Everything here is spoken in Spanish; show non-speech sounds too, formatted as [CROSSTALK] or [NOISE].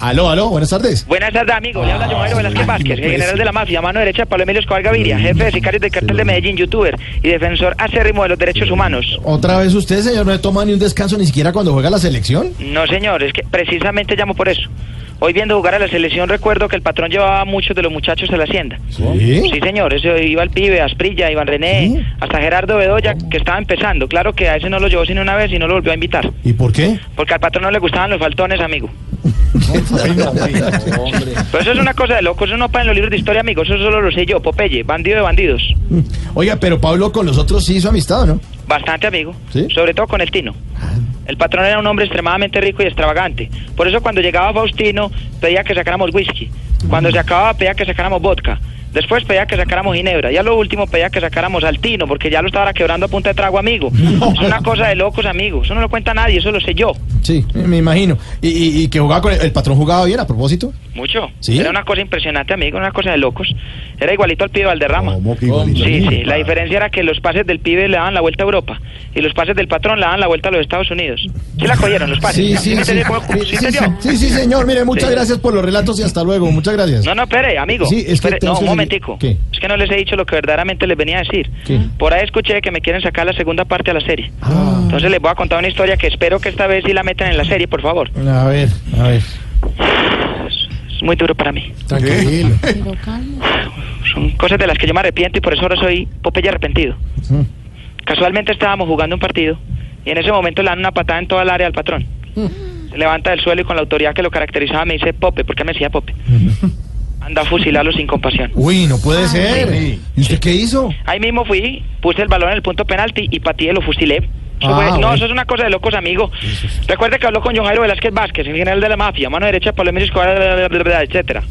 Aló, aló, buenas tardes. Buenas tardes, amigo. Le habla John Jairo Velázquez Vázquez, el general de la mafia, mano derecha de Pablo Emilio Escobar Gaviria, jefe de sicarios del cartel de Medellín, youtuber y defensor acérrimo de los derechos humanos. ¿Otra vez usted, señor, no toma ni un descanso ni siquiera cuando juega la selección? No, señor, es que precisamente llamo por eso. Hoy viendo jugar a la selección recuerdo que el patrón llevaba a muchos de los muchachos a la hacienda. ¿Sí? Sí, señor, eso iba el pibe, Asprilla, Iván René, ¿Sí? hasta Gerardo Bedoya, que estaba empezando. Claro que a ese no lo llevó sino una vez y no lo volvió a invitar. ¿Y por qué? Porque al patrón no le gustaban los faltones, amigo. No. [LAUGHS] Pero eso es una cosa de locos, eso no para en los libros de historia, amigo. Eso solo lo sé yo, Popeye, bandido de bandidos. Oiga, pero Pablo con los otros sí hizo amistad, ¿o ¿no? Bastante, amigo. ¿Sí? Sobre todo con el Tino. El patrón era un hombre extremadamente rico y extravagante. Por eso cuando llegaba Faustino pedía que sacáramos whisky. Cuando se acababa pedía que sacáramos vodka. Después pedía que sacáramos ginebra. Y a lo último pedía que sacáramos al Tino, porque ya lo estaba quebrando a punta de trago, amigo. [LAUGHS] Es una cosa de locos, amigo. Eso no lo cuenta nadie, eso lo sé yo. Sí, me imagino. ¿Y, y, y que jugaba con el, el patrón jugaba bien a propósito? Mucho. ¿Sí? Era una cosa impresionante, amigo, una cosa de locos. Era igualito al pibe Valderrama. que igualito? Sí, sí. La diferencia era que los pases del pibe le daban la vuelta a Europa y los pases del patrón le daban la vuelta a los Estados Unidos. ¿Sí la cogieron los pases? Sí, sí, sí. cómo- Sí, ¿Sí sí, entendió? sí, sí, señor. Mire, muchas Sí. gracias por los relatos y hasta luego. Muchas gracias. No, no, espere, amigo. Sí, es que Espere, no, un seguir. momentico. ¿Qué? Que no les he dicho lo que verdaderamente les venía a decir. ¿Qué? Por ahí escuché que me quieren sacar la segunda parte a la serie. Ah, Entonces les voy a contar una historia que espero que esta vez sí la metan en la serie, por favor. a ver, a ver. Es muy duro para mí. Tranquilo. Son cosas de las que yo me arrepiento y por eso ahora soy Popeye arrepentido. Mm. Casualmente estábamos jugando un partido y en ese momento le dan una patada en toda el área al patrón. Se levanta del suelo y con la autoridad que lo caracterizaba me dice Pope, ¿por qué me decía Pope? Anda a fusilarlo sin compasión. Uy, no puede ser. ¿Y usted qué hizo? Ahí mismo fui, puse el balón en el punto penalti y pateé, lo fusilé. Eso Ah, fue- no, bueno. eso es una cosa de locos, amigo. Recuerde que habló con John Jairo Velázquez Vázquez, el general de la mafia, mano derecha, Pablo Emilio Escobar, etcétera.